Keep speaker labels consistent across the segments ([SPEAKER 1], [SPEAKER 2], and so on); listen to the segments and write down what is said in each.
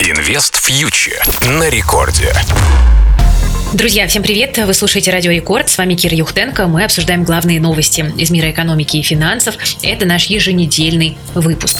[SPEAKER 1] Инвест фьючер на рекорде.
[SPEAKER 2] Друзья, всем привет! Вы слушаете Радио Рекорд. С вами Кира Юхтенко. Мы обсуждаем главные новости из мира экономики и финансов. Это наш еженедельный выпуск.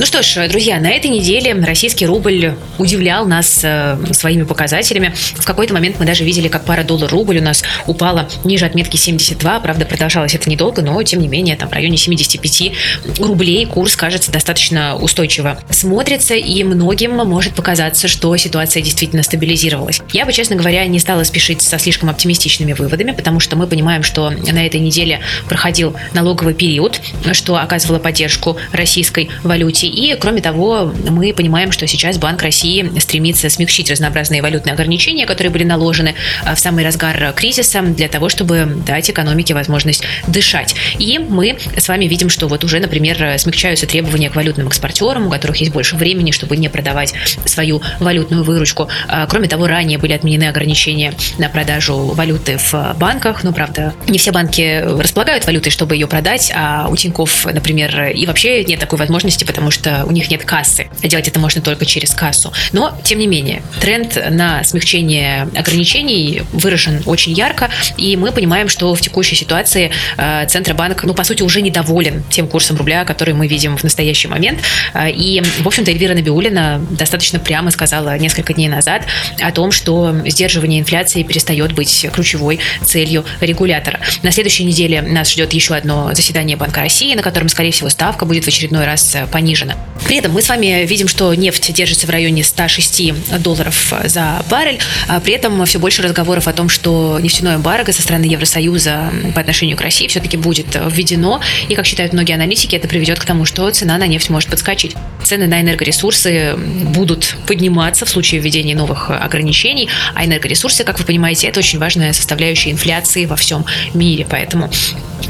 [SPEAKER 2] Ну что ж, друзья, на этой неделе российский рубль удивлял нас э, своими показателями. В какой-то момент мы даже видели, как пара доллар-рубль у нас упала ниже отметки 72. Правда, продолжалось это недолго, но тем не менее, там в районе 75 рублей курс кажется достаточно устойчиво смотрится, и многим может показаться, что ситуация действительно стабилизировалась. Я бы, честно говоря, не стала спешить со слишком оптимистичными выводами, потому что мы понимаем, что на этой неделе проходил налоговый период, что оказывало поддержку российской валюте и, кроме того, мы понимаем, что сейчас Банк России стремится смягчить разнообразные валютные ограничения, которые были наложены а, в самый разгар кризиса, для того, чтобы дать экономике возможность дышать. И мы с вами видим, что вот уже, например, смягчаются требования к валютным экспортерам, у которых есть больше времени, чтобы не продавать свою валютную выручку. А, кроме того, ранее были отменены ограничения на продажу валюты в банках. Ну, правда, не все банки располагают валютой, чтобы ее продать, а у Тинькофф, например, и вообще нет такой возможности, потому что что у них нет кассы. Делать это можно только через кассу. Но, тем не менее, тренд на смягчение ограничений выражен очень ярко, и мы понимаем, что в текущей ситуации э, Центробанк, ну, по сути, уже недоволен тем курсом рубля, который мы видим в настоящий момент. Э, и, в общем-то, Эльвира Набиулина достаточно прямо сказала несколько дней назад о том, что сдерживание инфляции перестает быть ключевой целью регулятора. На следующей неделе нас ждет еще одно заседание Банка России, на котором, скорее всего, ставка будет в очередной раз понижена Путина. При этом мы с вами видим, что нефть держится в районе 106 долларов за баррель. А при этом все больше разговоров о том, что нефтяное эмбарго со стороны Евросоюза по отношению к России все-таки будет введено. И, как считают многие аналитики, это приведет к тому, что цена на нефть может подскочить. Цены на энергоресурсы будут подниматься в случае введения новых ограничений. А энергоресурсы, как вы понимаете, это очень важная составляющая инфляции во всем мире. Поэтому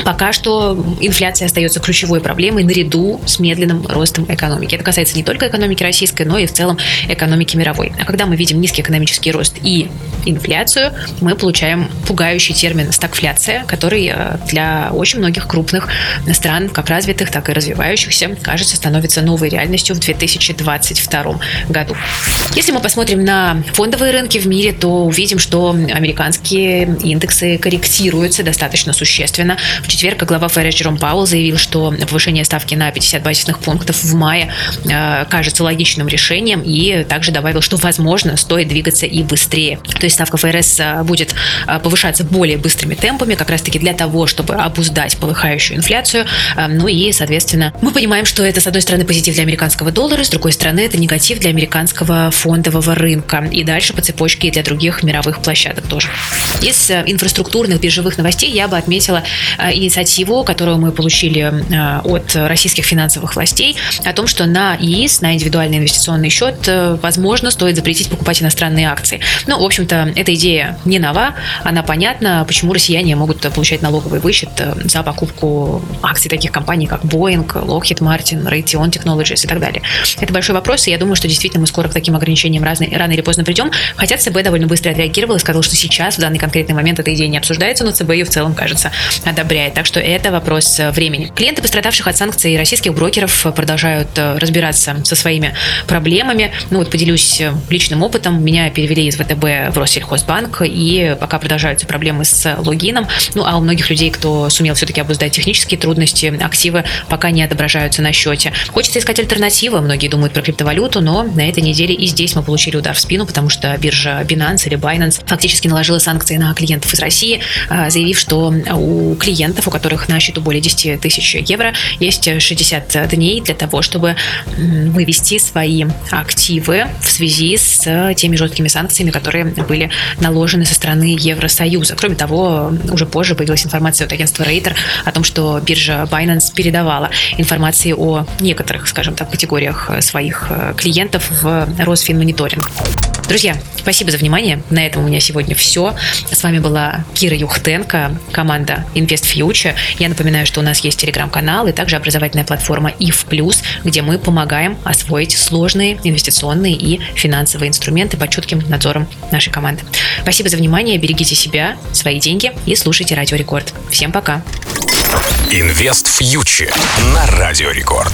[SPEAKER 2] Пока что инфляция остается ключевой проблемой наряду с медленным ростом экономики. Это касается не только экономики российской, но и в целом экономики мировой. А когда мы видим низкий экономический рост и инфляцию, мы получаем пугающий термин стагфляция, который э, для очень многих крупных стран, как развитых, так и развивающихся, кажется, становится новой реальностью в 2022 году. Если мы посмотрим на фондовые рынки в мире, то увидим, что американские индексы корректируются достаточно существенно. В четверг глава ФРС Джером Пауэлл заявил, что повышение ставки на 50 базисных пунктов в мае э, кажется логичным решением и также добавил, что, возможно, стоит двигаться и быстрее. То есть ставка ФРС э, будет э, повышаться более быстрыми темпами, как раз-таки для того, чтобы обуздать полыхающую инфляцию. Ну и, соответственно, мы понимаем, что это, с одной стороны, позитив для американского доллара, с другой стороны, это негатив для американского фондового рынка. И дальше по цепочке и для других мировых площадок тоже. Из инфраструктурных биржевых новостей я бы отметила инициативу, которую мы получили от российских финансовых властей, о том, что на ИИС, на индивидуальный инвестиционный счет, возможно, стоит запретить покупать иностранные акции. Ну, в общем-то, эта идея не нова, она понятна, почему россияне могут получать налоговый вычет э, за покупку акций таких компаний, как Boeing, Lockheed Martin, Raytheon Technologies и так далее. Это большой вопрос, и я думаю, что действительно мы скоро к таким ограничениям рано, рано или поздно придем. Хотя ЦБ довольно быстро отреагировал и сказал, что сейчас, в данный конкретный момент, эта идея не обсуждается, но ЦБ ее в целом, кажется, одобряет. Так что это вопрос э, времени. Клиенты пострадавших от санкций российских брокеров продолжают э, разбираться со своими проблемами. Ну вот поделюсь личным опытом. Меня перевели из ВТБ в Россельхозбанк, и пока продолжаются проблемы с логином. Ну, а у многих людей, кто сумел все-таки обуздать технические трудности, активы пока не отображаются на счете. Хочется искать альтернативы. Многие думают про криптовалюту, но на этой неделе и здесь мы получили удар в спину, потому что биржа Binance или Binance фактически наложила санкции на клиентов из России, а, заявив, что у клиентов, у которых на счету более 10 тысяч евро, есть 60 дней для того, чтобы вывести свои активы в связи с теми жесткими санкциями, которые были наложены со стороны Евросоюза. Кроме того, уже позже появилась информация от агентства Рейтер о том, что биржа Binance передавала информации о некоторых, скажем так, категориях своих э, клиентов в Росфинмониторинг. Друзья, спасибо за внимание. На этом у меня сегодня все. С вами была Кира Юхтенко, команда Invest Future. Я напоминаю, что у нас есть телеграм-канал и также образовательная платформа IF+, где мы помогаем освоить сложные инвестиционные и финансовые инструменты под чутким надзором нашей команды. Спасибо за внимание, берегите себя, свои деньги и слушайте Радио Рекорд. Всем пока.
[SPEAKER 1] Инвест Фьючер на Радио Рекорд.